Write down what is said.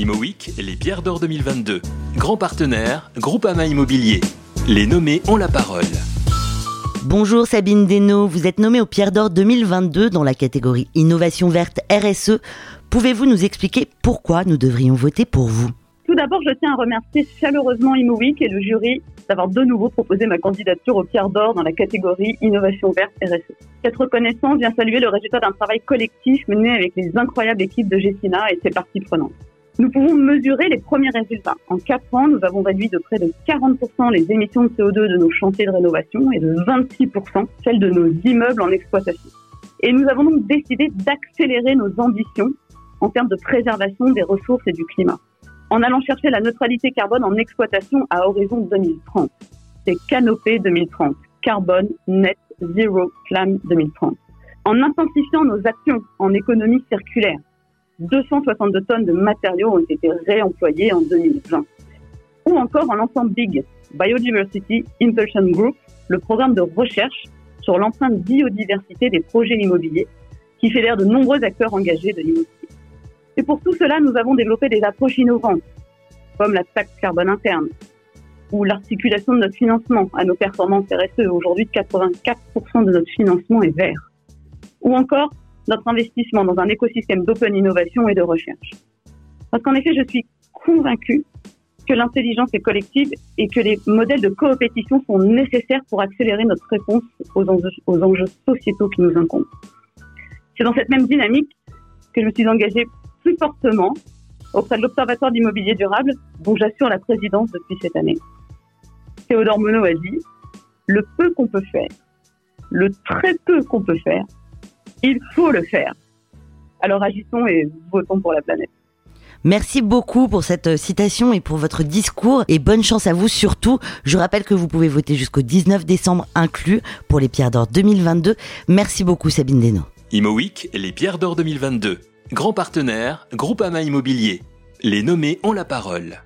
ImoWeek, les Pierres d'Or 2022. Grand partenaire, Groupama Immobilier. Les nommés ont la parole. Bonjour Sabine Desno, vous êtes nommée aux Pierres d'Or 2022 dans la catégorie Innovation verte RSE. Pouvez-vous nous expliquer pourquoi nous devrions voter pour vous? Tout d'abord, je tiens à remercier chaleureusement ImoWeek et le jury d'avoir de nouveau proposé ma candidature aux Pierres d'Or dans la catégorie Innovation verte RSE. Cette reconnaissance vient saluer le résultat d'un travail collectif mené avec les incroyables équipes de Gessina et ses parties prenantes. Nous pouvons mesurer les premiers résultats. En 4 ans, nous avons réduit de près de 40% les émissions de CO2 de nos chantiers de rénovation et de 26% celles de nos immeubles en exploitation. Et nous avons donc décidé d'accélérer nos ambitions en termes de préservation des ressources et du climat, en allant chercher la neutralité carbone en exploitation à horizon 2030. C'est Canopée 2030, carbone net zero plan 2030. En intensifiant nos actions en économie circulaire, 262 tonnes de matériaux ont été réemployés en 2020. Ou encore en lançant BIG, Biodiversity Impulsion Group, le programme de recherche sur l'empreinte biodiversité des projets immobiliers qui fédère de nombreux acteurs engagés de l'immobilier. Et pour tout cela, nous avons développé des approches innovantes, comme la taxe carbone interne, ou l'articulation de notre financement à nos performances RSE. Aujourd'hui, 84% de notre financement est vert. Ou encore notre investissement dans un écosystème d'open innovation et de recherche. Parce qu'en effet, je suis convaincue que l'intelligence est collective et que les modèles de coopétition sont nécessaires pour accélérer notre réponse aux enjeux, aux enjeux sociétaux qui nous incombent. C'est dans cette même dynamique que je me suis engagée plus fortement auprès de l'Observatoire d'immobilier durable, dont j'assure la présidence depuis cette année. Théodore Monod a dit, le peu qu'on peut faire, le très peu qu'on peut faire, il faut le faire. Alors agissons et votons pour la planète. Merci beaucoup pour cette euh, citation et pour votre discours et bonne chance à vous surtout. Je rappelle que vous pouvez voter jusqu'au 19 décembre inclus pour les Pierres d'Or 2022. Merci beaucoup Sabine Deno. ImoWeek, les Pierres d'Or 2022. Grand partenaire, Groupama Immobilier. Les nommés ont la parole.